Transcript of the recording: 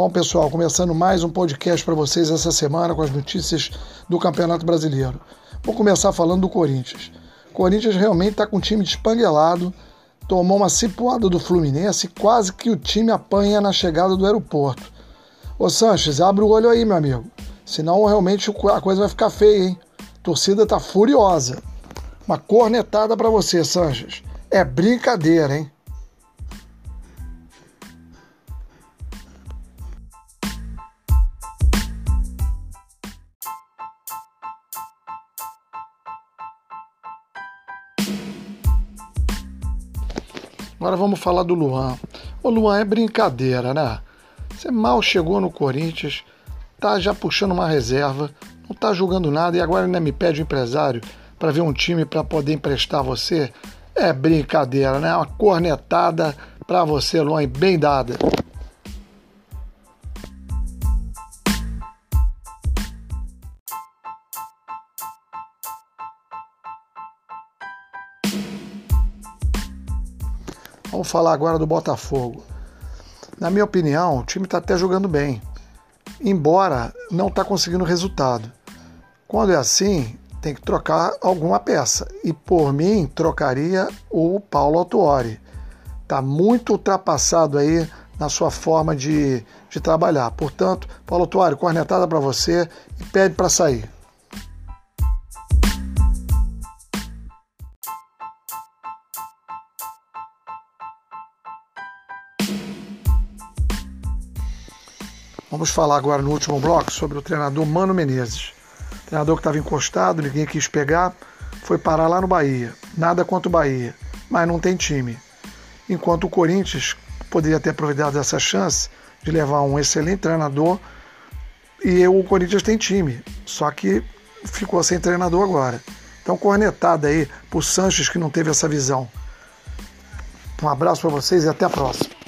Bom, pessoal, começando mais um podcast para vocês essa semana com as notícias do Campeonato Brasileiro. Vou começar falando do Corinthians. O Corinthians realmente está com um time despanguelado, tomou uma cipuada do Fluminense quase que o time apanha na chegada do aeroporto. Ô Sanches, abre o olho aí, meu amigo. Senão realmente a coisa vai ficar feia, hein? A torcida tá furiosa. Uma cornetada para você, Sanches. É brincadeira, hein? Agora vamos falar do Luan. O Luan é brincadeira, né? Você mal chegou no Corinthians, tá já puxando uma reserva, não tá jogando nada e agora ainda me pede o empresário para ver um time para poder emprestar você. É brincadeira, né? Uma cornetada para você, Luan, bem dada. Vamos falar agora do Botafogo. Na minha opinião, o time está até jogando bem, embora não está conseguindo resultado. Quando é assim, tem que trocar alguma peça. E por mim, trocaria o Paulo Autuori. Está muito ultrapassado aí na sua forma de, de trabalhar. Portanto, Paulo Autuori, cornetada para você e pede para sair. Vamos falar agora no último bloco sobre o treinador Mano Menezes. treinador que estava encostado, ninguém quis pegar, foi parar lá no Bahia. Nada contra o Bahia, mas não tem time. Enquanto o Corinthians poderia ter aproveitado essa chance de levar um excelente treinador e o Corinthians tem time, só que ficou sem treinador agora. Então, cornetada aí pro Sanches que não teve essa visão. Um abraço para vocês e até a próxima.